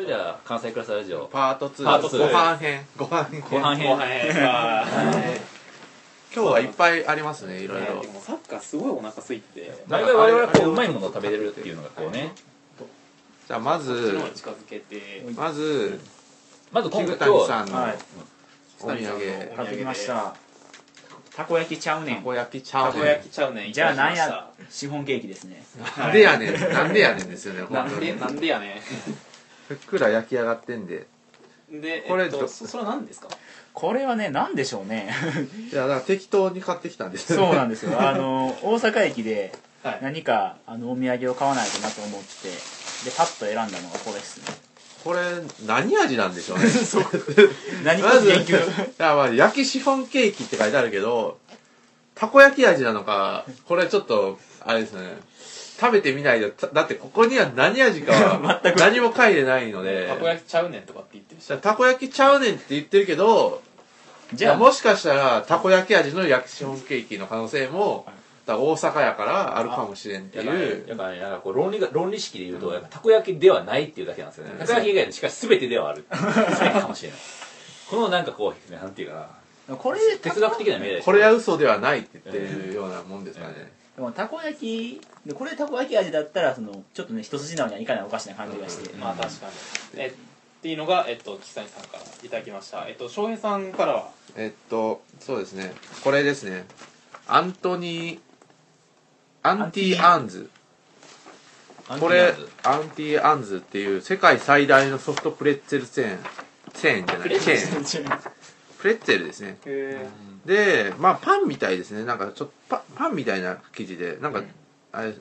それでは関西クラスラジオ。パート2パート2ご飯編。ご飯編。後半編。今日はいっぱいありますねいろいろ。サッカーすごいお腹空いて大概我々はこううまいものが食べれるっていうのがこうね。じゃあまずの方に近づけて。まずまず今菊回今日さんのはいお土産。買ってきました。た。こ焼きちゃうねん。たこ焼きちゃたこうね焼きちゃうねん。じゃあなんやシフォンケーキですね。なんでやねん。なんでやねんですよねなんでなんでやねふっくら焼き上がってんで。んでこれどえっとそそれは何ですか？これはね何でしょうね。いやだから適当に買ってきたんです。そうなんですよ。あの大阪駅ではい。何かあのお土産を買わないとなと思ってでパッと選んだのがこれですね。これ何味なんでしょうね。何かまずい研究。やまあ焼きシフォンケーキって書いてあるけどたこ焼き味なのかこれちょっとあれですね食べてみないとただってここには何味かは 全く。何も書いてないので。たこ焼きちゃうねんとかって言ってるしたこ焼きちゃうねんって言ってるけどじゃあ。もしかしたらたこ焼き味の焼きシフォンケーキの可能性もだから大阪やからあるかもしれんっていう。だからねなんかこう論理が論理式で言うと、やっぱたこ焼きではないっていうだけなんですよね、たこ焼き以外でしかし全てではある全てかもしれない。このなんかこうなんていうかな。これ哲学的な命題これは嘘ではないって言ってるようなもんですかね、でもたこ焼きでこれたこ焼き味だったらそのちょっとね一筋縄にはいかないお菓子な感じがして、まあ確かに。えっていうのがえっと岸谷さんからいただきました。えっと翔平さんからは？えっとそうですね。これですね。アントニーアンティアンズ。これアンティアンズっていう世界最大のソフトプレッツェルチェーンチェーンじゃない？チェーン。プレッツェルですね。へでまあパンみたいですね。なんかちょっとパパンみたいな生地で。なんか、あれ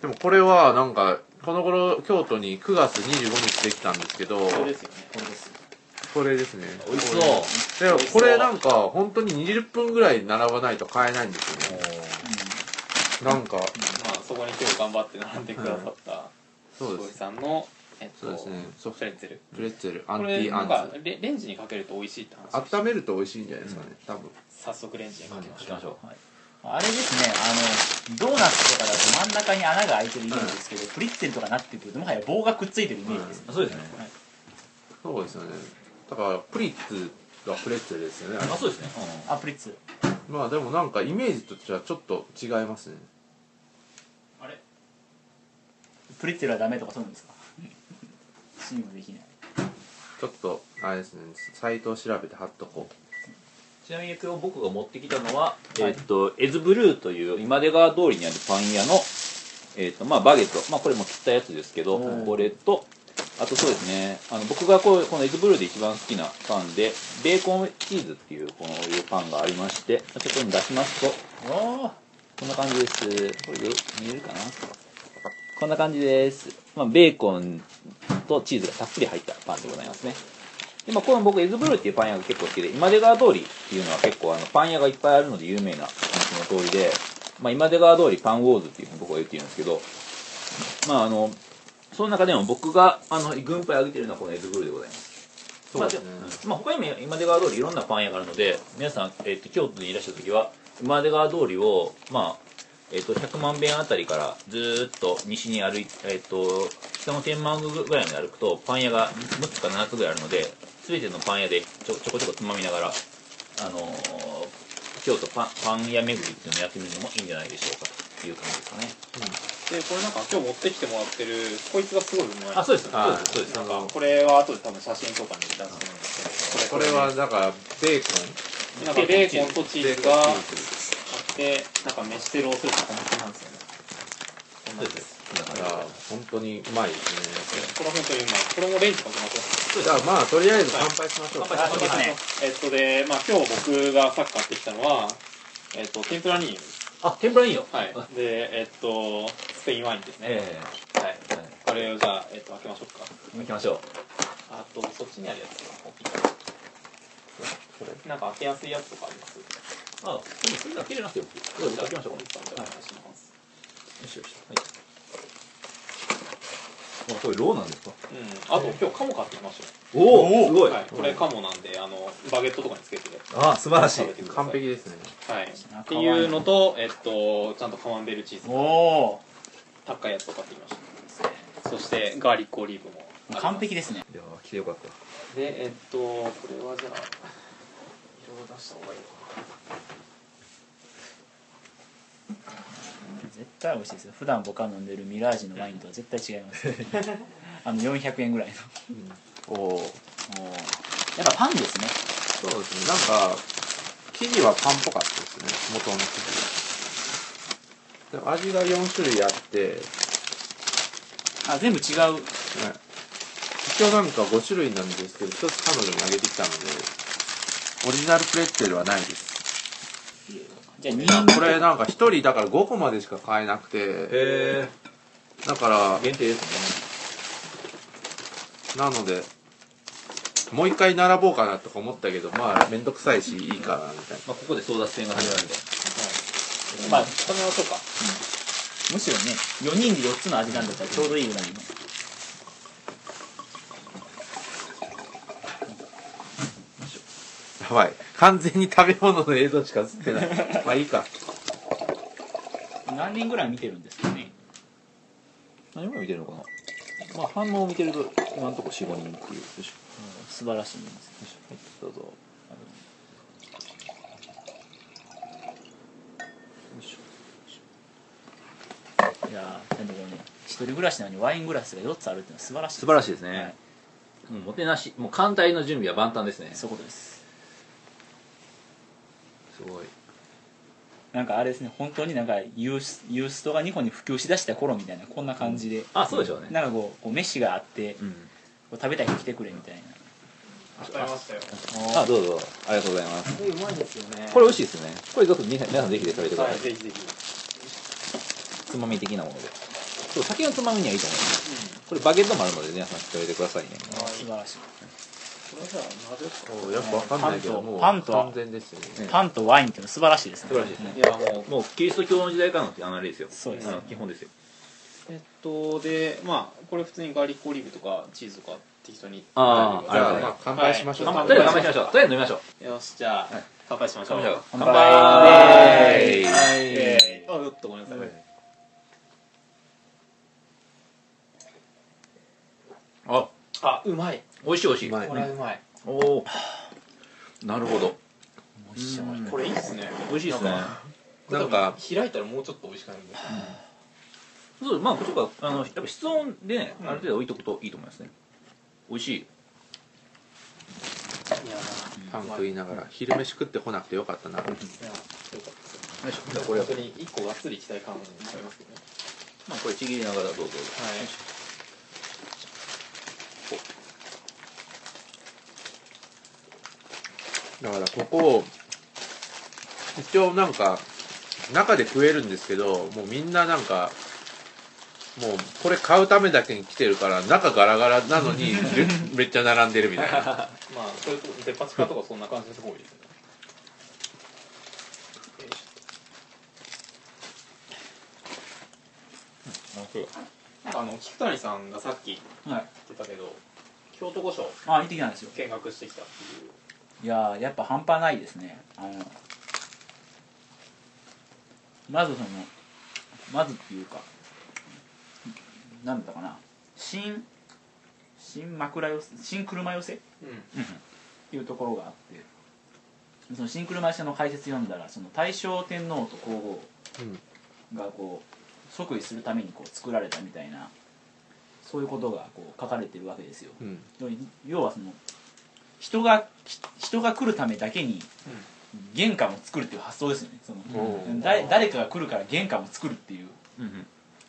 でもこれはなんかこの頃京都に9月25日できたんですけどそうですよね。これですこれですね。美味しそう。でもこれなんか本当に20分ぐらい並ばないと買えないんですよね。なんか。まあそこに今日頑張って並んでくださった翔平そうです。さんのえっとそうですね。ソフプレッツェル。プレッツェルアンこテれなんかィアンズ。レレンジにかけると美味しいって話温めると美味しいんじゃないですかね。多分。早速レンジにかけましょう。ょうあれですねあのドーナツとかだと真ん中に穴が開いてるイメージですけど、プリッツェルとかなってくるともはや棒がくっついてるイメージです、あそうですね。そうですよね。だからプリッツがプレッツェルですよね。あそうですね、あプリッツまあでもなんかイメージとしてはちょっと違いますね。あれ？プリッツェルはダメとかそうなんですか？チームできない。ちょっとあれですねサイトを調べて貼っとこちなみに今日僕が持ってきたのは、えっとエズブルーという今出川通りにあるパン屋の、えっとまあ、バゲット、まあ、これも切ったやつですけどこれとあとそうですねあの僕がこうこのエズブルーで一番好きなパンでベーコンチーズっていうこのいうパンがありましてちょっと出しますと。こんな感じです。これよ見えるかな？こんな感じです、まあ、ベーコンとチーズがたっぷり入ったパンでございますね。で、まあ、この僕エズブルーっていうパン屋が結構好きで今出川通りっていうのは結構あのパン屋がいっぱいあるので有名なその通りで、まあ、今出川通りパンウォーズっていうふうに僕は言っているんですけどまああのその中でも僕があの軍配上げてるのはこのエズブルーでございます。そうですね。まあでまあ、他にも今出川通りいろんなパン屋があるので皆さん、えー、と京都にいらっしゃる時は今出川通りを、まあえー、と100万遍あたりからずーっと西に歩いて、えー、と北の天満宮ぐらいまで歩くとパン屋が6つか7つぐらいあるので全てのパン屋でちょちょこちょこつまみながら、あのー京都パンパン屋巡りっていうのをやってみるのもいいんじゃないでしょうかという感じですかね。でこれなんか今日持ってきてもらってるこいつがすごいうまいあそうですはいそうですそうです。なんか。これは後で多分写真とかに出すと思うんですけどこれはだからベーコなんかベーコンとチーーズがてなんか飯テロをするとこんな感じなんですよね。そうですすこんな感じいや本当にうまいですこれ本当にうまいこれもレンジかけましょうねじゃあまあとりあえず乾杯しましょう。乾杯あそうですね。えっとで、まあ、今日僕がさっき買ってきたのは、えっと、天ぷらにあ天ぷらいいよはい。あでえっとスペインワインですね、えはいえ。はい。これをじゃあ、えっと、開けましょうか。行きましょう。あとそっちにあるやつ。なんか開けやすいやつとかあります？あ、でもそれだけ入れなくてよ。どうぞ開けましょうか。お願いしますよしよし。はい。あ、これローなんですか？うん。あと今日カモ買ってきましたおお、すごい。よ、はい、これカモなんであのバゲットとかにつけて。あ、素晴らしい。完璧ですね。はい。あっていうのとえっとちゃんとカマンベールチーズ。おお高いやつを買ってきました。そしてガーリックオリーブも。完璧ですね。いや来てよかった。でえっとこれはじゃあ出した方がいい絶対美味しいですよ。普段僕が飲んでるミラージュのワインとは絶対違います。あの400円ぐらいおおのもうやっぱパンですね。そうですね。なんか生地はパンっぽかったですね。元の生地。でも味が4種類あって、あ全部違う。ね一応なんか5種類なんですけど一つ彼女にあげてきたのでオリジナルプレッツェルはないです。じゃあ2これなんか1人だから5個までしか買えなくて。へだからえ限定ですね。なのでもう一回並ぼうかなとか思ったけどまあ面倒くさいしいいかなみたいな。まあここで争奪戦が始まるんで。まあ止めましょうかむしろね4人で4つの味なんだったらちょうどいいぐらいのやばい。完全に食べ物の映像しか映ってない。まあいいか。何人ぐらい見てるんですかね。何も見てるのかな。まあ反応を見てると今のところ45人っていう。素晴らしいんです。よいしょはいどうぞ。よいしょ。いやーでもこれね一人暮らしなのにワイングラスが4つあるっていうのは素晴らしい。素晴らしいですね、はい。もうもてなし。もう艦隊の準備は万端ですね。すそういうことですごい。なんかあれですね本当になんかユースユーストが日本に普及しだした頃みたいなこんな感じで、あそうでしょうね。なんかこうこう飯があってこうん。う食べたい人来てくれみたいな。食べましたよ。あどうぞ。ありがとうございます。うまいですよね。これ美味しいですね。これちょっと皆さん皆さんぜひで食べてください、はいぜひぜひ。つまみ的なもので。そう酒のつまみにはいいと思います。これバゲットもあるので皆さん食べてくださいね。素晴らしいこれじゃあなぜか。およくわかんないけどもうパンと完全ですよね。ねパンとワインっていうのは素晴らしいですね。素晴らしいです。ねいやもうもうキリスト教の時代からのあれですよ。そうです。あの基本ですよ。えっとでまあこれ普通にガーリックオリーブとかチーズとか適当に。あーじゃあまあ乾杯しましょう、はいとりあえず乾杯しましょう。とりあえず飲みましょう。よしじゃあ、はい。乾杯しましょう。乾杯。はいあうっとごめんなさい、ああうまい美味しい美味しい。これはうまい、おおなるほど。美味しいう。ん。これいいっすね。美味しいですね。なんか開いたらもうちょっと美味しくなるんで。そうまあちょっとあのやっぱ室温でね、ある程度置いとくといいと思いますね。美味しい。いやパン食いながら昼飯食ってこなくてよかったな、いやよかった。ここれ。本当に一個がっつりいきたい感じになりますよね。まあこれちぎりながらどうぞ。はいだからここ一応なんか中で食えるんですけどもうみんななんかもうこれ買うためだけに来てるから中ガラガラなのに めっちゃ並んでるみたいな。まあそれとデパ地下とかそんな感じのとこ多いですよねあの菊谷さんがさっき言はいってたけど京都御所あ行ってきたんですよ。見学してきたっていういやーやっぱ半端ないですね。あのまずそのまずっていうかなんだったかな。新新枕寄せ新車寄せ？っうん。ていうところがあってその新車寄せの解説読んだらその大正天皇と皇后うん。がこう即位するためにこう作られたみたいなそういうことがこう書かれてるわけですよ。うん。要はその人がひ人が来るためだけに玄関を作るっていう発想ですよね。その誰誰かが来るから玄関を作るっていう。うんうん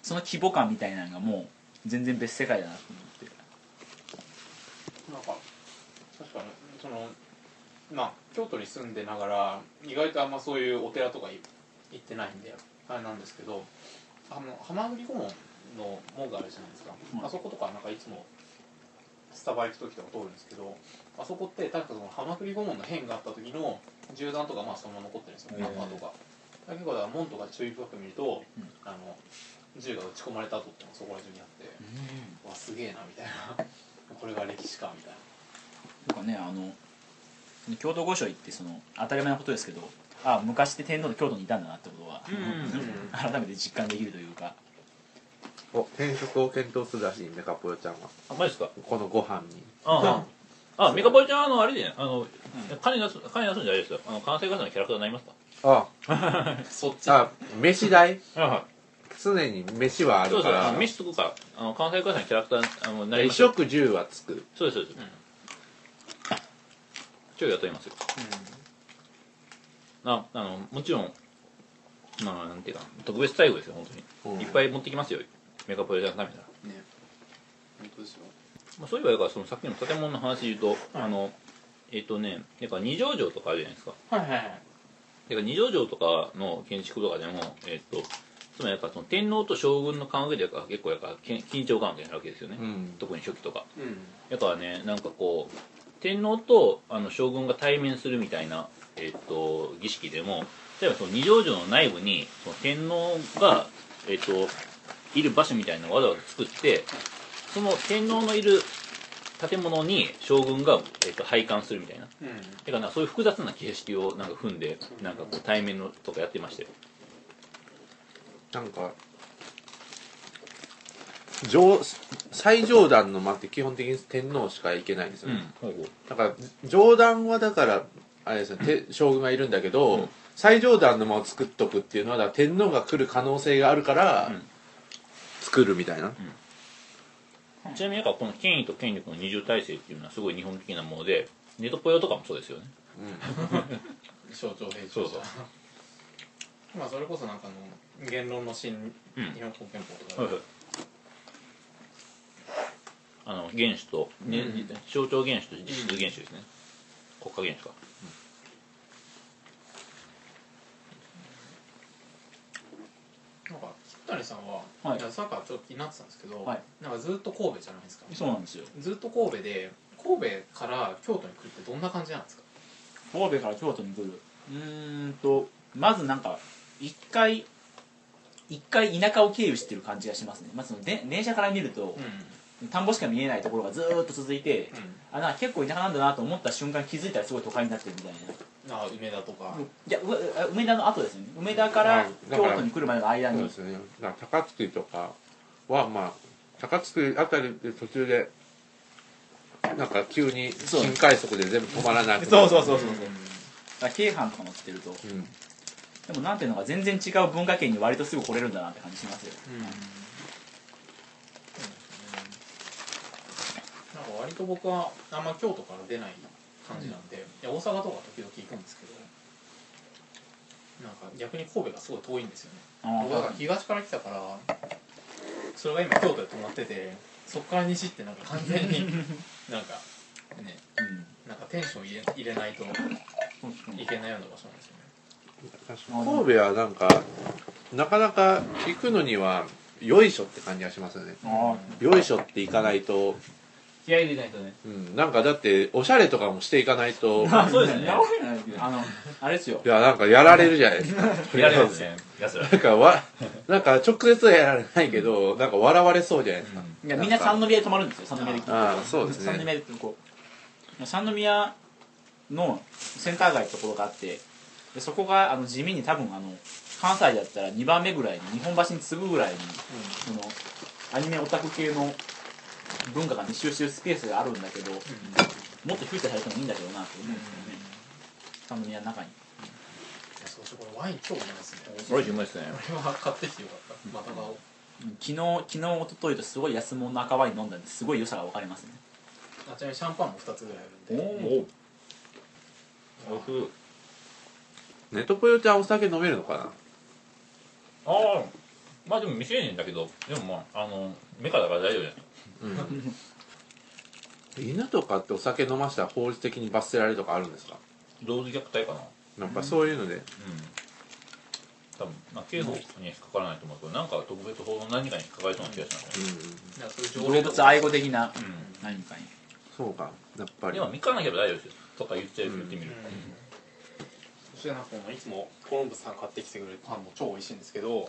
その規模感みたいなのがもう全然別世界だなと思って。なんか確かにそのまあ京都に住んでながら意外とあんまそういうお寺とかい行ってないんであれなんですけどあの浜栗御門の門があるじゃないですか、うん。あそことかなんかいつもスタバ行く時とか通るんですけどあそこって確かその浜栗御門の変があった時の銃弾とかまあそのまま残ってるんですよ。中とか。だけどだから門とか注意深く見ると、うん。あの銃が撃ち込まれた跡ってのがそこら中にあって、わすげえなみたいな。これが歴史かみたいな。とかねあの京都御所行ってその当たり前のことですけどあ昔って天皇って京都にいたんだなってことは、うん。改めて実感できるというかお転職を検討するらしいメカポヨちゃんは。あマジですか？このご飯に。ああ。あメカポリちゃんあのあれでねあの、金出す金出すんじゃないですよ。あの関西ガスのキャラクターになりますか？あそっち。あ飯代？あ 常に飯はあそうそうあるからの飯つくからあの関西ガスのキャラクターあのなり衣ま食住はつく。そうですそうです、今日雇いますよ。ああのもちろんまあなんていうか特別待遇ですよ本当に、うん。いっぱい持ってきますよメカポリちゃんのためな。らうんね。本当ですよ。まあ、そういえばだからそのさっきの建物の話で言うと、あのえっ、とねやっぱ二条城とかあるじゃないですか。はいはいはい。だから二条城とかの建築とかでもえっ、とつまりやっぱその天皇と将軍の関係で結構やっぱ緊張関係になるわけですよね、うん。特に初期とか。うん。だからねなんかこう天皇とあの将軍が対面するみたいな、えっと儀式でも例えばその二条城の内部にその天皇が、えっといる場所みたいなのをわざわざ作ってその天皇のいる建物に将軍が、えっと拝観するみたいな。うん。だからなそういう複雑な形式をなんか踏んでなんかこう対面のとかやってましたよなんか上最上段の間って基本的に天皇しか行けないんですよね、ほうほう。だから上段はだからあれですねて将軍がいるんだけど、うん。最上段の間を作っとくっていうのは天皇が来る可能性があるから、うん作るみたいな、ちなみになんかこの権威と権力の二重体制っていうのはすごい日本的なものでネトポヨとかもそうですよね。象徴兵そうそう。まあそれこそなんかあの言論の新うん。日本国憲法とかで。はいはい。あの元首と、ねうん。象徴元首と実質元首ですね、国家元首か、なんか菊谷さんは、はいいやさっきからちょっと気になってたんですけど、はい。なんかずっと神戸じゃないですか。そうなんですよ。ずっと神戸で神戸から京都に来るってどんな感じなんですか？神戸から京都に来る。うーんとまずなんか一回一回田舎を経由してる感じがしますね。まずそので電車から見るとう、田んぼしか見えないところがずーっと続いて、ん。あなんか結構田舎なんだなと思った瞬間気づいたらすごい都会になってるみたいな、あ梅田とか、いや梅田の後ですよね。梅田からあだから京都に来るまでの間に。そうですね。だから高槻とかはまあ高槻あたりで途中でなんか急に新快速で全部止まらなくなる。そうそうそうそうそう。京阪とか乗ってると。うん。でもなんていうのか全然違う文化圏に割とすぐ来れるんだなって感じしますよ、うん。なんか割と僕はあんま京都から出ない感じなんで、いや大阪とか時々行くんですけどなんか逆に神戸がすごい遠いんですよね。あ僕は東から来たからそれが今京都で泊まっててそっから西ってなんか完全に なんかねうん。なんかテンション入れ入れないといけないような場所なんですよね。神戸はなんかなかなか行くのにはよいしょって感じがしますよね。あよいしょって行かないと、気合い入れないとね。うん、なんかだっておしゃれとかもしていかないと。い あそうですね。なわけないけ。どあのあれですよ。やなんかやられるじゃないですか。とりあえずやれますねやつらなんかわなんか直接はやられないけどなんか笑われそうじゃないですか、いやみんな三宮で泊まるんですよ。三宮でああそうですね。三宮でこう。三宮のセンター街ってところがあってでそこがあの地味に多分あの関西だったら2番目ぐらいに日本橋に次ぐぐらいにそのアニメオタク系の文化が密集してるスペースがあるんだけど、もっとフィーチャーされてもいいんだけどなと思うんですよね、三宮の中にいやそうそうこれワイン超うまいですねいですねこれは買ってきてよかったまた買おう昨日昨日一昨日とすごい安物の赤ワイン飲ん。だん。ですごい良さが分かりますねあちなみにシャンパンも2つぐらいあるん。でおおふネトポヨちゃん。お酒飲めるのかなああまあでも未成年だけどでもまああのメカだから大丈夫じゃないうん。犬とかってお酒飲ましたら法律的に罰せられるとかあるんですか？同時虐待かな。なんかそういうので、うん。多分まあ刑法には引っかからないと思うけどなんか特別法の何かに引っかかりそうな気がしますね。うんういう条動物愛護的なうん。何かに。そうかやっぱり。でも3日なければ大丈夫ですよ。とか言っちゃう言ってみる、そしてなんかこのいつもコロンブスさん買ってきてくれるパンも超美味しいんですけど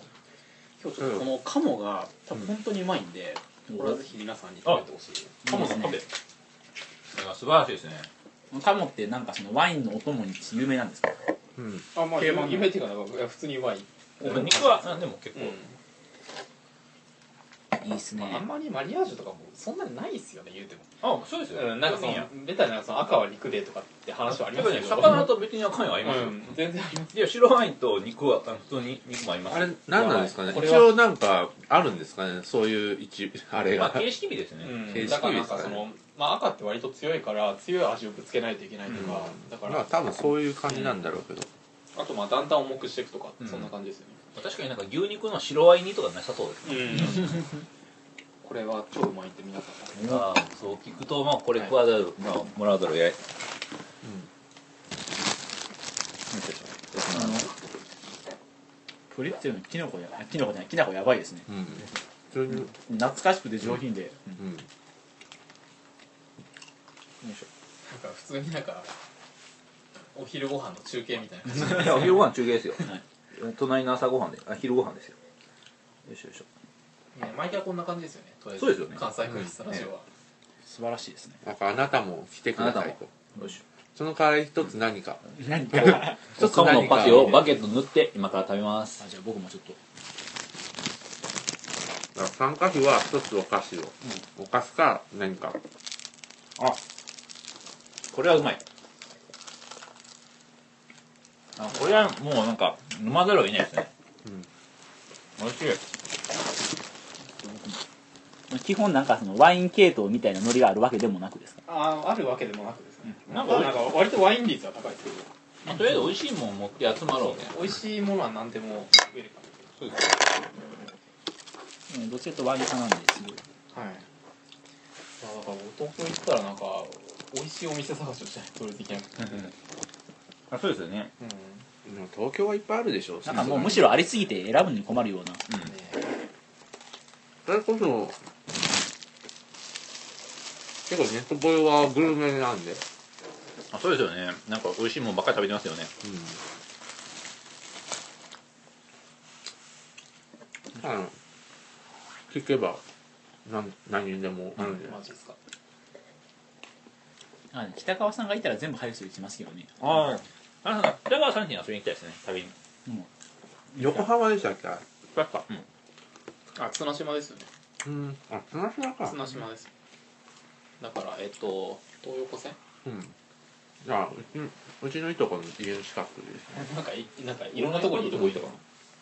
今日ちょっとこの鴨が多分本当にうまいんで、これはぜひ皆さんに食べてほしい。カモのカフェそれが素晴らしいですね。カモってなんかそのワインのお供に有名なんですか？うん。あまあ定番の。夢っていうかなんか普通にうまい、肉はあでも結構、いいっすね。まあ、あんまりマリアージュとかもそんなにないっすよね言うても。あそうですよ、うん、なんかそのベタになんかその赤は肉でとかって話はありますけど魚と別に赤いの合いますよ、うん、全然あります。いや白ワインと肉は普通に肉も合います。あれ何なんですかね？一応なんかあるんですかね？そういう一あれが。まあ形式美ですね、うん。形式だからなんですかねかその、まあ、赤って割と強いから強い味をぶつけないといけないとか、だから、まあ多分そういう感じなんだろうけどあとまあだんだん重くしていくとか、うん。そんな感じですよね。確かになんか牛肉の白ワイン煮とかなさそうですね、これは超うまいって皆さん。ああそう聞くとまあこれ食わざる、まあもらわざるをやい。あのプリッツェのキノコやあキノコじゃないきなこやばいですね。うん。懐かしくて上品で、うん。うん。なんか普通になんかお昼ご飯の中継みたいな感じ。いやお昼ご飯中継ですよ、はい。隣の朝ご飯であ昼ご飯ですよ。よいしょよいしょ。ね毎回こんな感じですよね。とりあえず。そうですよね。関西クリスタラジオは、素晴らしいですね。なんかあなたも来てください。とよしその代わり一つ何か。何か。あ 一つ何か。パテをバケット塗って今から食べます。じゃあ僕もちょっと。だから参加費は一つお菓子を、お菓子か何かあこれはうまいあこれはもうなんか飲まざるを得ないですね。うん。美味しい基本なんかそのワイン系統みたいなノリがあるわけでもなくですか？あああるわけでもなくですね、なかなんんかなんか割とワイン率は高いですけど。まあとりあえず美味しいもん持って集まろうね。美味しいものは何でも食えるかそうです。うんどっちかとワイン派なんですごいらはい。まあだから東京行ったらなんか美味しいお店探しをしない。とできなくてあそうですよね。うん。でも東京はいっぱいあるでしょなんかもうむしろありすぎて選ぶのに困るような。うん。ねそれこそ結構ネットボールはグルメなんで。あそうですよね。なんか美味しいもんばっかり食べてますよね。うん。あの聞けば何何にでもあるんじゃないマジですか。あ北川さんがいたら全部入る人いきますけどね。ああなんか北川さんに遊びに行きたいですね旅に。横浜でしたっけ確かうん。あ綱島ですよね。うん。あ綱島か。綱島です。だからえっと東横線？うん。じゃあうちうちのいとこの家の近くですね。なんかいなんかいろんなところにどこ行ったかな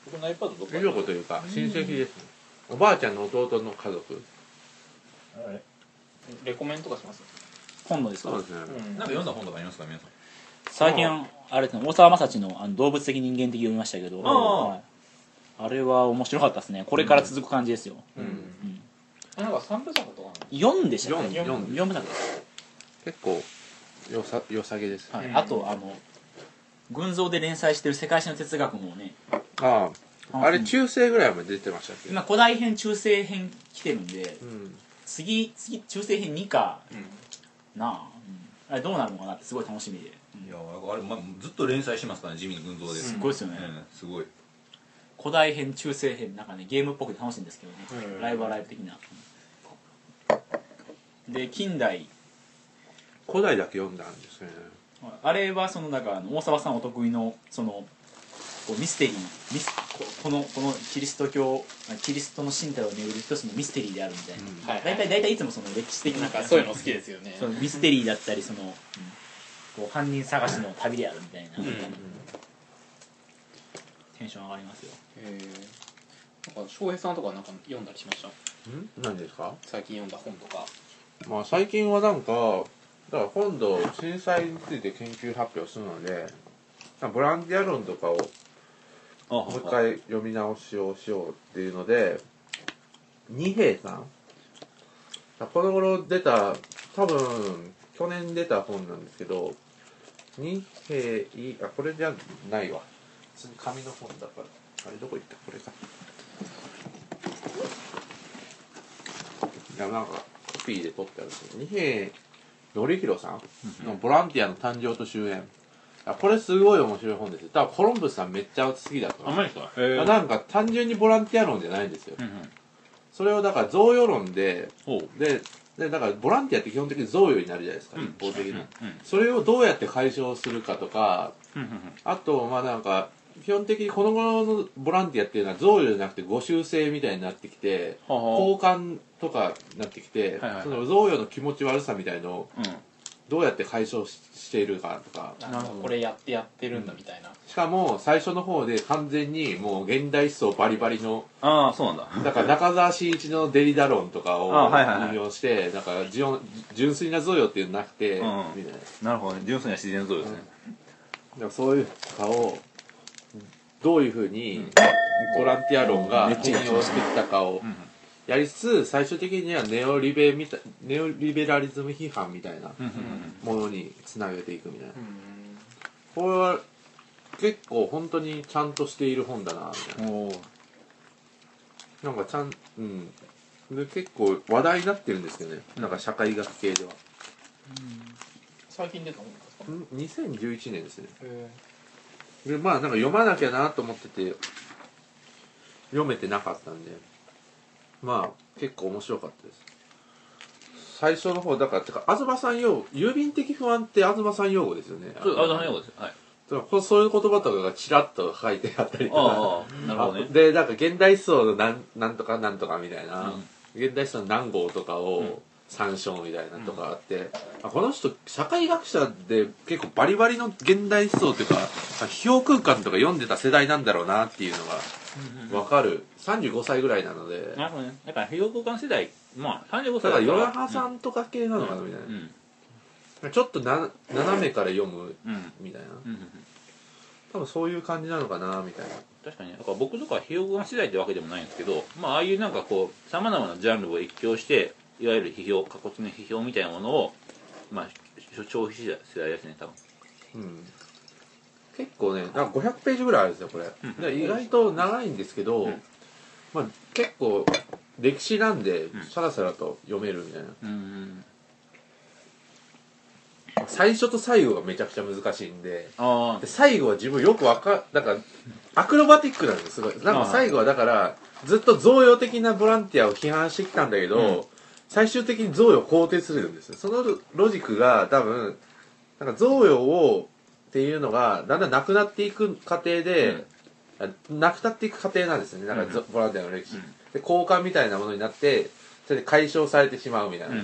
僕の iPad どこいとこというか親戚ですね。おばあちゃんの弟の家族。レコメンとかします？本のですか？そうですね。うん。なんか読んだ本とかありますか皆さん？最近あれですね大沢雅治のあの動物的人間的読みましたけどああ。はい。あれは面白かったですね。これから続く感じですよ、うん。うん。なんか三部作とか読んでしたね読んで読むだけです、結構よさ良さげです、あとあの群像で連載してる世界史の哲学もね。ああ。あれ中世ぐらいまで出てましたっけ？今古代編中世編来てるんでうん。次次中世編2か。うん。なあ、うん、あれどうなるのかなってすごい楽しみで、うんいやあれ、ま、ずっと連載してますからね地味に群像です。すごいですよね、うんすごい。古代編中世編なんかねゲームっぽくて楽しいんですけどね、うん。ライブはライブ的な、で近代。古代だけ読んだんですね。あれはそのだからあの大沢さんお得意のそのこうミステリー。ミスここのこのキリスト教キリストの身体を巡る一つのミステリーであるみたいな、はい大体大体いつもその歴史的なんかそういうの好きですよね。そのミステリーだったりその、こう犯人探しの旅であるみたいな、うん。テンション上がりますよ。へえなんか翔平さんとかなんか読んだりしました？ん？何ですか？最近読んだ本とか。まあ最近はなんかだから今度震災について研究発表するのでボランティア論とかをあもう一回読み直しをしようっていうので二平さん？この頃出た多分去年出た本なんですけど二平あこれじゃないわ。普通に紙の本だから。あれどこ行った？これか。いやなんかコピーで取ってあるけど二平典弘さんの「ボランティアの誕生と終焉」あこれすごい面白い本ですよ。多分コロンブスさんめっちゃ好きだとあんまりですか？へえあなんか単純にボランティア論じゃないんですよ。うんうん。それをだから贈与論でほう。ででだからボランティアって基本的に贈与になるじゃないですか、うん。一方的に、うん。うんそれをどうやって解消するかとかあとまあなんか基本的にこの頃のボランティアっていうのは贈与じゃなくてご修正みたいになってきては交換とかになってきて、はいはいはい。その贈与の気持ち悪さみたいのをうんどうやって解消ししているかとか。これやってやってるんだみたいな、しかも最初の方で完全にもう現代思想バリバリのああそうなんだ。だから中澤慎一のデリダ論とかをあはいはいはい。引用してなんか純純粋な贈与っていうのなくて、うんみたいな。なるほどね。純粋な自然像ですね、だからそういうかをどういうふうにボランティア論が転用してきたかをうんやりつつ最終的にはネオリベみたネオリベラリズム批判みたいなものにつなげていくみたいな。うんこれは結構本当にちゃんとしている本だなみたいな。なんかちゃんうん。で結構話題になってるんですけどね。なんか社会学系では。最近出た本ですか？ん2011年ですね。へでまあなんか読まなきゃなと思ってて読めてなかったんでまあ結構面白かったです。最初の方だからてか東さん用語郵便的不安って東さん用語ですよね。そうあのようです。はい。だからそういう言葉とかがちらっと書いてあったりとか。ああなるほどね。あでなんか現代思想のなんなんとかなんとかみたいな、現代思想の何号とかを参照みたいなとかあって、あこの人社会学者で結構バリバリの現代思想っていうか批評空間とか読んでた世代なんだろうなっていうのが分かる。35歳ぐらいなので。なるほどね。だから平空間世代。まあ35歳ただからヨラハさんとか系なのかなみたいうんな、ちょっとな斜めから読むみたいな。多分そういう感じなのかなみたいな。確かに。だから僕とかは平空間世代ってわけでもないんですけどまあああいうなんかこうさまざまなジャンルを一挙していわゆる批評過骨の批評みたいなものをまあ消費世代ですね多分うん結構ねなんか500ページぐらいあるんですよこれ、うん。で意外と長いんですけど、うん。まあ、結構歴史なんでん。さらさらと読めるみたいな、うん最初と最後がめちゃくちゃ難しいんであで最後は自分よくわかだからアクロバティックなんですすごいなんか最後はだからずっと贈与的なボランティアを批判してきたんだけど、うん。最終的に贈与を肯定するんですよ。そのロジックが多分なんか贈与をっていうのがだんだんなくなっていく過程で、あなくなっていく過程なんですよね。なんかゾ、ボランティアの歴史、うん。で交換みたいなものになってそれで解消されてしまうみたいな、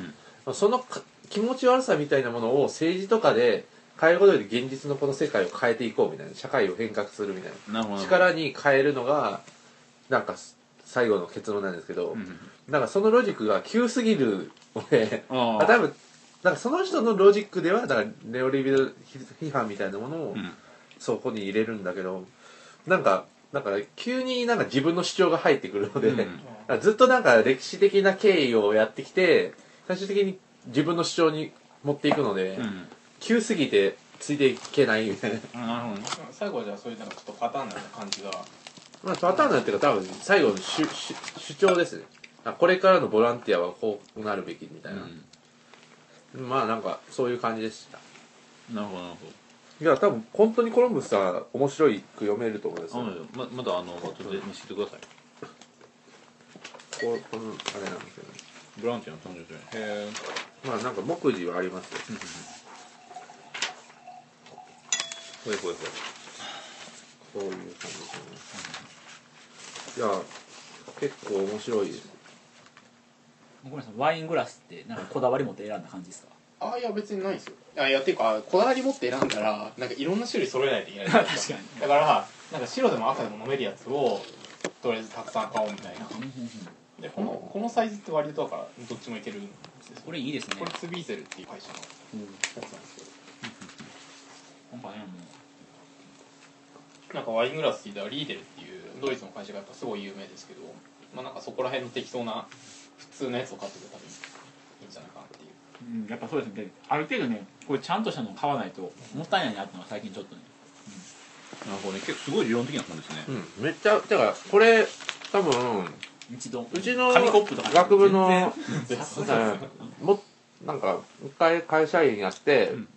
うん。そのか気持ち悪さみたいなものを政治とかで変えることで現実のこの世界を変えていこうみたいな。社会を変革するみたいな。力に変えるのがなんか最後の結論なんですけど、うん。なんかそのロジックが急すぎるのでああ多分なんかその人のロジックではだからネオリベラル批判みたいなものをうん。そこに入れるんだけどなんかだから急になんか自分の主張が入ってくるので、うん。ずっとなんか歴史的な経緯をやってきて最終的に自分の主張に持っていくので、うん。急すぎてついていけないみたいな。あなるほどね。最後はじゃあそういうなんかちょっとパターンな感じが。まあパターンなんていうか多分最後の主主主張ですね。あこれからのボランティアはこうなるべきみたいな、まあなんかそういう感じでした。なるほどなるいや多分本当にコロンブスさん面白いく読めると思うんですよ。ほどあままだあの後で見せてください。こうこのあれなんですよね。ボランティアの誕生日。へまあなんか目次はありますよ。ほいほいほい。こういう感じですよね。いや結構面白いですごめんなさいワイングラスってなんかこだわり持って選んだ感じですか？あいや別にないですよ。あいやっていうかこだわり持って選んだらなんかいろんな種類揃えないといけない 確かに。だからなんか白でも赤でも飲めるやつをとりあえずたくさん買おうみたいな。でこのこのサイズって割とだからどっちもいけるんですよ。これいいですね。これツビーゼルっていう会社のやつなんですけど。なんかねもなんかワイングラスって言ったらリーデルっていうドイツの会社がやっぱすごい有名ですけどまあなんかそこら辺の適当な普通のやつを買ってくれたらいい。んじゃないかなっていう。う、うん、やっぱそうですね。ある程度ねこれちゃんとしたのを買わないともったいないなってのは最近ちょっとね。なるほどね。結構すごい理論的な本ですね。うん。めっちゃだからこれ多分一度。うちの紙コップとかね学部の全然。うんもなんか一回会社員やって、ん。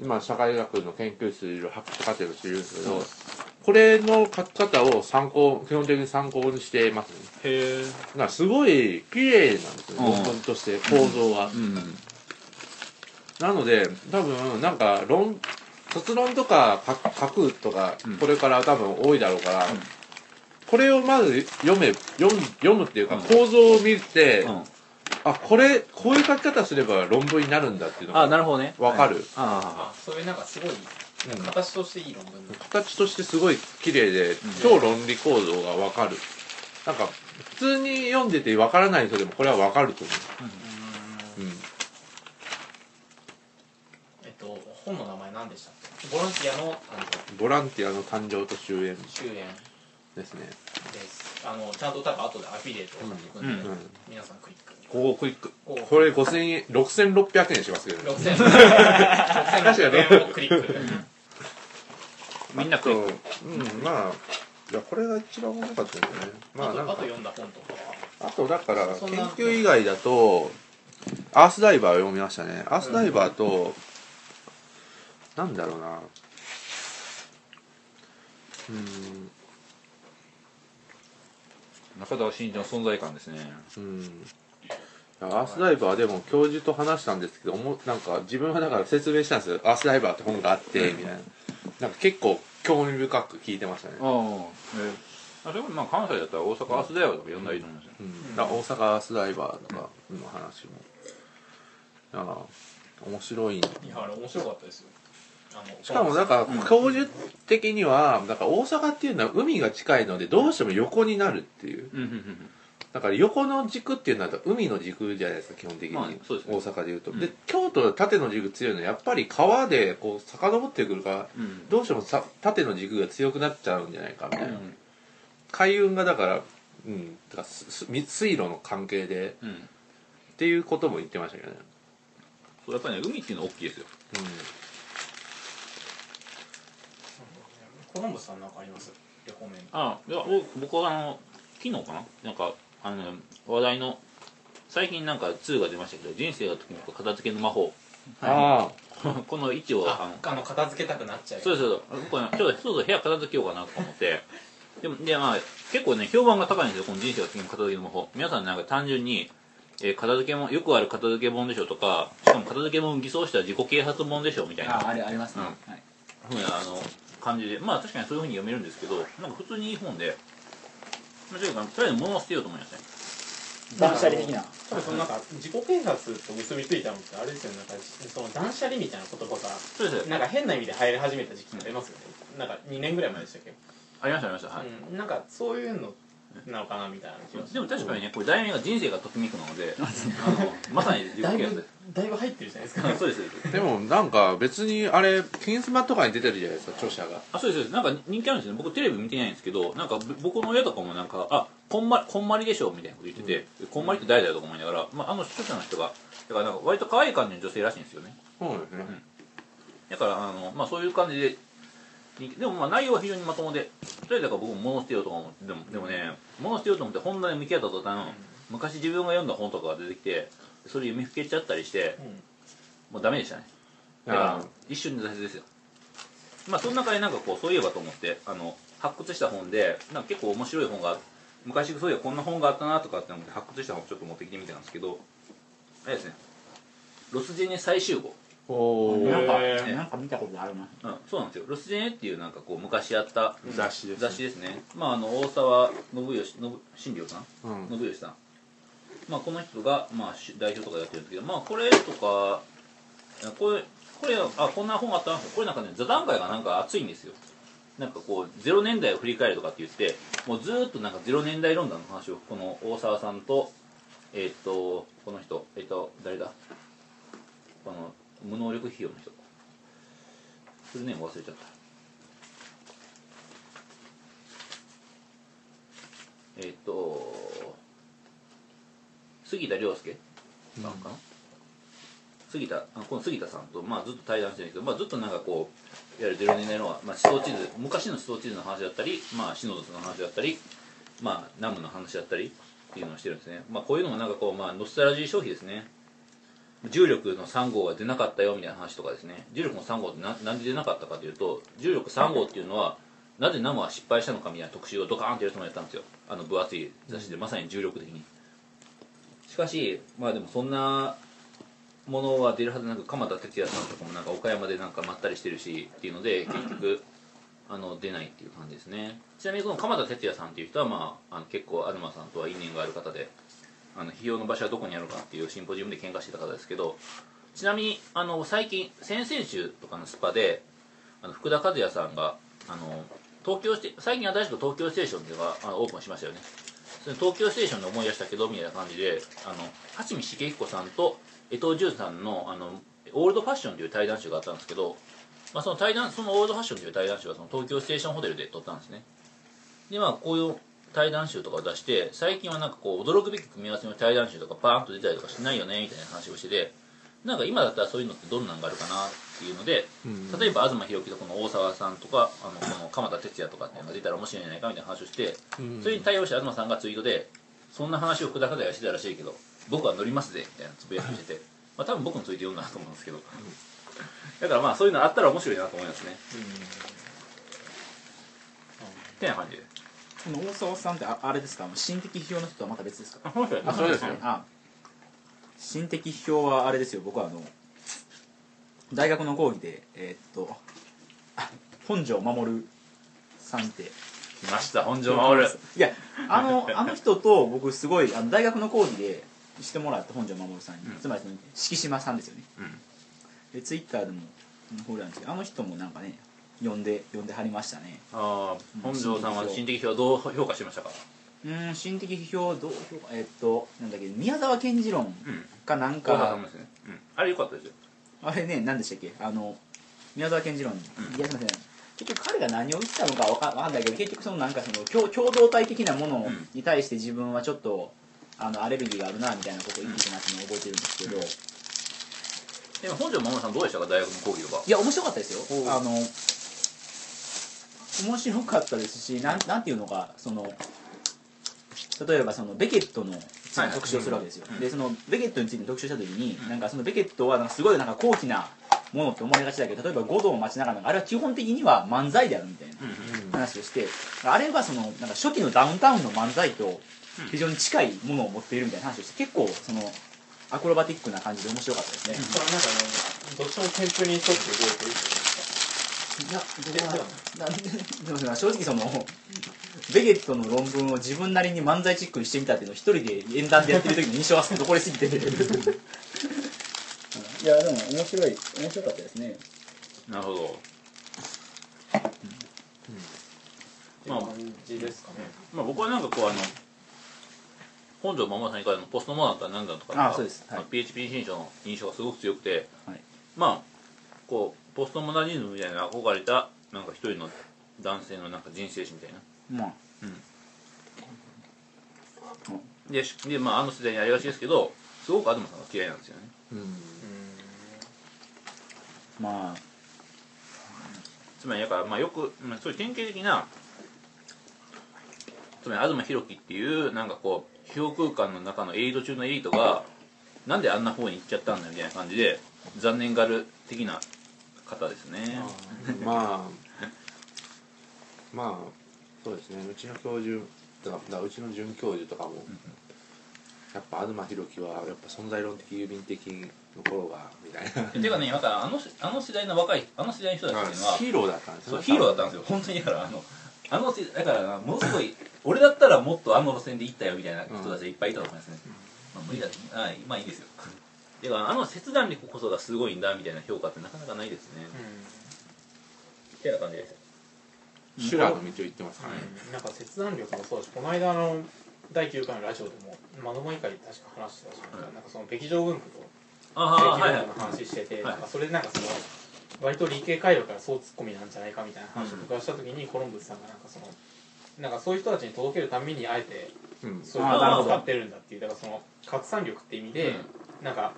今社会学の研究室にいる博士課程の人いるんですけど、これの書き方を参考基本的に参考にしてますねへえだからすごい綺麗なんですようん。論文として構造が、うん。なので多分なんか論卒論とか書書くとかうん。これから多分多いだろうから、これをまず読め読む読むっていうかうん。構造を見て、うん。あこれこういう書き方すれば論文になるんだっていうのあがなるほどね。わかる、ああそういうなんかすごいうん。形としていい論文だ。形としてすごい綺麗で、超論理構造がわかる。なんか普通に読んでてわからない人でもこれはわかると思う、うん、えっと本の名前何でしたっけ？ボランティアの誕ボランティアの誕生と終焉。生終焉ですね、です。あのちゃんと多分後でアフィリエイトを貼っていくんで、うんうん、皆さんクリック。ここクイック。これ5000円6600円しますけどね。6000 6600 円をクリック。みんなクイック。うんまあいやこれが一番面白かったですね。まああとなんか。あと読んだ本とかは。あとだから研究以外だとアースダイバーを読みましたね。アースダイバーと、なんだろうな。うん。中澤慎一の存在感ですね。うん。アースダイバーでも教授と話したんですけどおもなんか自分はだから説明したんですよ。アースダイバーって本があってみたいな。なんか結構興味深く聞いてましたね。ああええ。あそれこそまあ関西だったら大阪アースダイバーとか呼んだらいいと思うんですよ。うん、だから大阪アースダイバーとかの話も。ああ面白い。んいやあれ面白かったですよ。しかもだから教授的にはだから大阪っていうのは海が近いのでどうしても横になるっていう。うんうんうんだから横の軸っていうのは海の軸じゃないですか基本的に、まあそうですね。大阪でいうと、うん。で京都は縦の軸強いのはやっぱり川でこう遡ってくるからうん。どうしてもさ縦の軸が強くなっちゃうんじゃないかみたいな、うん。海運がだからうん。だからすす水路の関係で。うん。っていうことも言ってましたけどね、そうやっぱりね海っていうのは大きいですよ。コロンブスさんなんかあります？レコメンあいやお僕はあの昨日かな？なんかあの話題の最近なんか2が出ましたけど人生がときめく片付けの魔法。あ この位置をあのああの片付けたくなっちゃうそうですそう。です僕はちょっとそうそう部屋片付けようかなと思って。でもでまあ結構ね評判が高いんですよこの人生がときめく片付けの魔法。皆さんなんか単純にえー片付けもよくある片付け本でしょとかしかも片付け本偽装した自己啓発本でしょみたいな。ああれありますね、うん。はい。ふうなあの感じで。まあ確かにそういうふうに読めるんですけどなんか普通にいい本でまあとりあえず物を捨てようと思いましたね断捨離的な。多分そのなんか自己啓発と結びついたのってあれですよね。なんかその断捨離みたいな言葉がそうです。なんか変な意味で流行り始めた時期ってありますよね。なん。か2年ぐらい前でした。っけ、ありました。ありました。はい、うん、なんかそういうのなのかなみたいな気がす。でるも確かにねこれ題名が人生がときめくなので あのまさに自己啓発。ぶだいぶ入ってないですか？あ そうですあでもなんか別にあれ金スマとかに出てるじゃないですか著者が。あそうですそうです。なんか人気あるんですよね。僕テレビ見てないんですけどなんかぶ僕の親とかもなんかあこんまこんまりでしょみたいなこと言ってて、こんまりって誰だよとか思いながら、まあ、あの著者の人がだからなんか割と可愛い感じの女性らしいんですよね。そうですね、だからあの、まあ、そういう感じででもまあ内容は非常にまともでとりあえずだから僕も物捨てようとか思ってでもでもね物捨てようと思って本棚に向き合った途端昔自分が読んだ本とかが出てきてそれ読みふけちゃったりしてもうダメでしたね。だからあー一瞬で挫折ですよ。まあその中でなんかこうそういえばと思ってあの発掘した本でなんか結構面白い本が昔そういえばこんな本があったなとかって思って発掘した本をちょっと持ってきてみたんですけどあれですね。ロスジェネ最終号。おー。なんかへーなんか見たことあるな。うん、そうなんですよ。ロスジェネっていうなんかこう昔あった雑誌です、雑誌ですね。まああの大沢信義信新良さん？うん。信義さん。まあこの人が、まあ、し代表とかやってるんですけどまあこれとかこれこれあこんな本あったこれなんかね座談会がなんか熱いんですよ。なんかこう0年代を振り返るとかって言ってもうずっとなんか0年代論壇の話をこの大沢さんとえーっとこの人えーっと誰だ？この無能力費用の人。フルネーム忘れちゃった。えーっと杉田亮介さんかな、杉田あこの杉田さんと、まあ、ずっと対談してるんですけど、まあ、ずっとなんかこういわゆる0年代の、まあ、思想地図昔の思想地図の話だったり、まあ、篠田の話だったり、まあ、南部の話だったりっていうのをしてるんですね、まあ、こういうのもなんかこう、まあ、ノスタルジー消費ですね。重力の3号が出なかったよみたいな話とかですね。重力の3号ってななんで出なかったかというと重力3号っていうのはなぜナムは失敗したのかみたいな特集をドカーンってやるつもりだったんですよ。あの分厚い雑誌でまさに重力的に。しかしまあでもそんなものは出るはずなく鎌田哲也さんとかもなんか岡山でなんかまったりしてるしっていうので結局あの出ないっていう感じですね。ちなみにこの鎌田哲也さんっていう人は、まあ、あの結構東さんとは因縁がある方であの費用の場所はどこにあるかっていうシンポジウムで喧嘩してた方ですけどちなみにあの最近先々週とかのスパであの福田和也さんがあの東京して最近新しく東京ステーションではあのオープンしましたよね。それ東京ステーションで思い出したけどみたいな感じであの八見茂彦さんと江藤潤さんのあのオールドファッションという対談集があったんですけど、まあ、その対談そのオールドファッションという対談集はその東京ステーションホテルで撮ったんですね。でまあこういう対談集とかを出して最近はなんかこう驚くべき組み合わせの対談集とかパーンと出たりとかしないよねみたいな話をしててなんか今だったらそういうのってどんなんがあるかなっていうので、例えば東博樹とこの大沢さんとかあのこの鎌田哲也とかっていうのが出たら面白いんじゃないかみたいな話をして、それに対応して東さんがツイートでそんな話を福田和也がしてたらしいけど僕は乗りますぜみたいなつぶやきをしてて。まあ多分僕のツイート読んだと思うんですけど。だからまあそういうのあったら面白いなと思いますね。ってな感じで。この大沢さんってああれですか？心的批評の人とはまた別ですか？あそうですよあ心的批評はあれですよ。僕はあの大学の講義でえーっとあ本庄守さんって。来ました本庄守。るいやあのあの人と僕すごいあの大学の講義でしてもらった本庄守さんに、うん。つまりその敷島さんですよね。うん。でツイッターでもフォローなんですけどあの人もなんかね呼んで呼んではりましたね。ああ本庄さんは心的評はどう評価しましたか？うーん心的批評どう評価えーっとなんだっけ宮沢賢治論うん。かなん大沢さかんもですね、うん、あれ良かったですよ。あれね何でしたっけ？あの宮沢賢治論、いやすいません。結局彼が何を言ったのかわかわかんないけど結局そのなんかその共共同体的なものうん。に対して自分はちょっとあのアレルギーがあるなみたいなことを言ってたなっていうのを覚えてるんですけど、でも本庄守さんどうでしたか大学の講義とか。いや面白かったですよ。あの面白かったですしなんなんていうのかその例えばそのベケットのはい特集をするわけですよ、うん。でそのベケットについて特集した時に、なんかそのベケットはなんかすごいなんか高貴なものって思われがちだけど例えば五道を待ちながらあれは基本的には漫才であるみたいな話をしてあれはそのなんか初期のダウンタウンの漫才と非常に近いものを持っているみたいな話をして結構そのアクロバティックな感じで面白かったですね、それはなんかあのどっちもテンプに沿って動いてるいやどうなでもでも正直そのベゲットの論文を自分なりに漫才チックにしてみたっていうのを一人で演談でやってる時の印象が残りすぎて。いやでも面白い面白かったですね。なるほど。う感じですかね、まあ、僕はなんかこうあの本庄守さんにからのポストモダンとは何だとかあそうです。はい。まあ PHP 新書の印象がすごく強くて、はい。まあこうポストモダニズムみたいな憧れたなんか一人の男性のなんか人生史みたいな。まあ。でしで、まあ、あの世代にありがちですけどすごく東さんが嫌いなんですよね。まあ。つまりだから、まあ、よく、まあ、そういう典型的なつまり東博樹っていうなんかこう批評空間の中のエリート中のエリートがなんであんな方に行っちゃったんだみたいな感じで残念がる的な方ですね。まあまあそうですね。うちの教授だからうちの准教授とかも、やっぱ東博樹はやっぱ存在論的郵便的の頃がみたいな。ていうかねまたあのあの世代の若いあの世代の人たちっていうのはヒーローだったんですよ。ヒーローだったんですよ。本当にだからあのあの世だからものすごい俺だったらもっとあの路線で行ったよみたいな人たちがいっぱいいたと思いますね、まあ無理だあまあいいですよ。だからあの切断力こそがすごいんだみたいな評価ってなかなかないですね。ってな感じです修羅の道を行ってますからね、うん。なんか切断力もそうだしこの間の第9回のラジオでも窓の以下で確か話してたじゃん、はいなんかその劇場文句とああはいはい。正規論の話してて、はい。なんかそれでなんかその割と理系回路からそうツッコミなんじゃないかみたいな話を僕がした時にコロンブスさんがなんかそのなんかそういう人たちに届けるためにあえてうん。そういうあーなるほど。を使ってるんだっていうだからその拡散力って意味で、なんか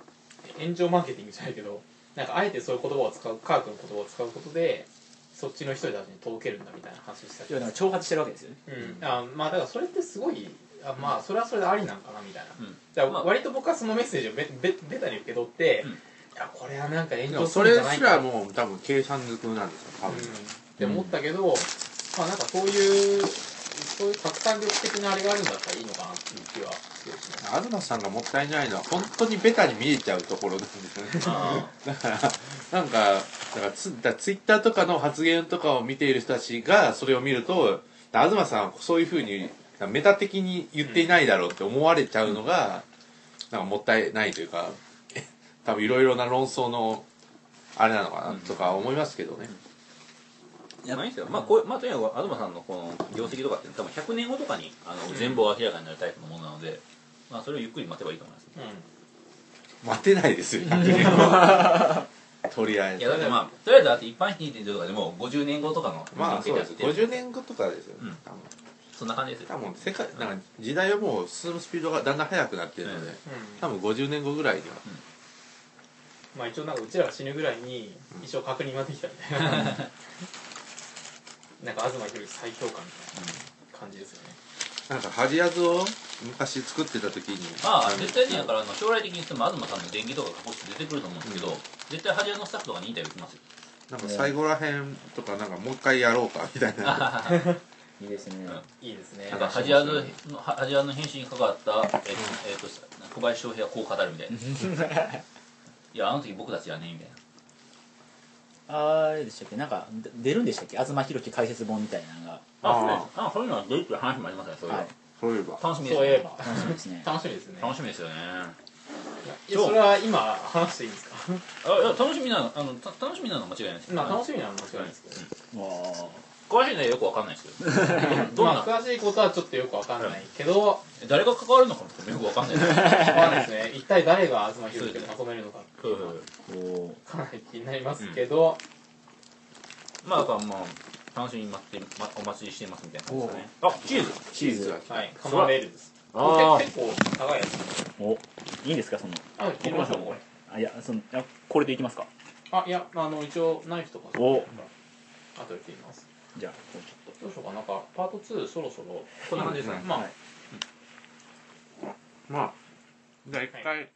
炎上マーケティングじゃないけどなんかあえてそういう言葉を使う科学の言葉を使うことでそっちの人たちに届けるんだみたいな話してたいやだから挑発してるわけですよね。うん、あまあだからそれってすごいあまあそれはそれでありなんかなみたいな、うん。だかまあ。ら割と僕はそのメッセージをべべベタに受け取って、うん。いやこれはなんか炎で上すもそれするんじゃないか。らもう多分計算づくなんですよ多分、うん。って思ったけど、まあなんかそういうそういう拡散力的なあれがあるんだったらいいのかなっていう気は東さんがもったいないのは本当にベタに見えちゃうところなんですよね。あ だからなんかだからツだツイッターとかの発言とかを見ている人たちがそれを見ると東さんはそういうふうにメタ的に言っていないだろうって思われちゃうのが、なんかもったいないというか 多分いろいろな論争のあれなのかなとか思いますけどね、いやないんですよ。まあこうまあとにかく東さんのこの業績とかって多分100年後とかにあの全貌が明らかになるタイプのものなので、まあそれをゆっくり待てばいいと思います、待てないですよ。100年後とりあえず。いやだってまあとりあえずだって一般費2.0とかでも50年後とかのまあそうです。見て50年後とかですよね、うん。多分。そんな感じですよ。多分世界なんか時代はもう進むスピードがだんだん速くなってるので、うん。多分50年後ぐらいには。まあ一応なんかうちらが死ぬぐらいに一応確認ができたみたいな なんか東博之最強感みたいな感じですよね。なんかハジヤズを昔作ってた時にまあ絶対にだからあの将来的にしても東さんの電気とか加工して出てくると思うんですけど、絶対ハジアのスタッフとかにインタビュー来ますよ。なんか最後らへんとかなんかもう一回やろうかみたいな。いいですね。いいですね。なんかハジアズのハジアの編集に関わった、えっとえっと小林翔平はこう語るみたいな。いやあの時僕たちはねみたいなあれでしたっけ？なんかで出るんでしたっけ？東博樹解説本みたいなのが。あそうです。あそういうのは出るっていう話もありますねそれは、はい。そういえば。楽しみですね。そういえば。楽しみですね。楽しみですね。楽しみですよね。いやそれは今話していいんですか？あいや楽しみなのあのた楽しみなのは間違いないです。まあ楽しみなのは間違いないですけど。わ詳しいのはよくわかんないですけど。どんな、まあ詳しいことはちょっとよくわかんないけど誰が関わるのかもよくわかんない。ですまあですね。一体誰が東博之をまとめるのかそうそうそうーおかなり気になりますけど、まあだからまあ楽しみに待って、ま、お待ちしてますみたいな感じですかねあチーズ。チーズ。はいカマンベールです。あ結構高いやつおいいんですかその。あ切りましょう。これあいやそのあこれでいきますか。あいやあの一応ナイフとか。お。後で切りますじゃあこれちょっどうしようかな。んかパート2そろそろこんな感じですね。まあ、はい。まあ。じゃあ一回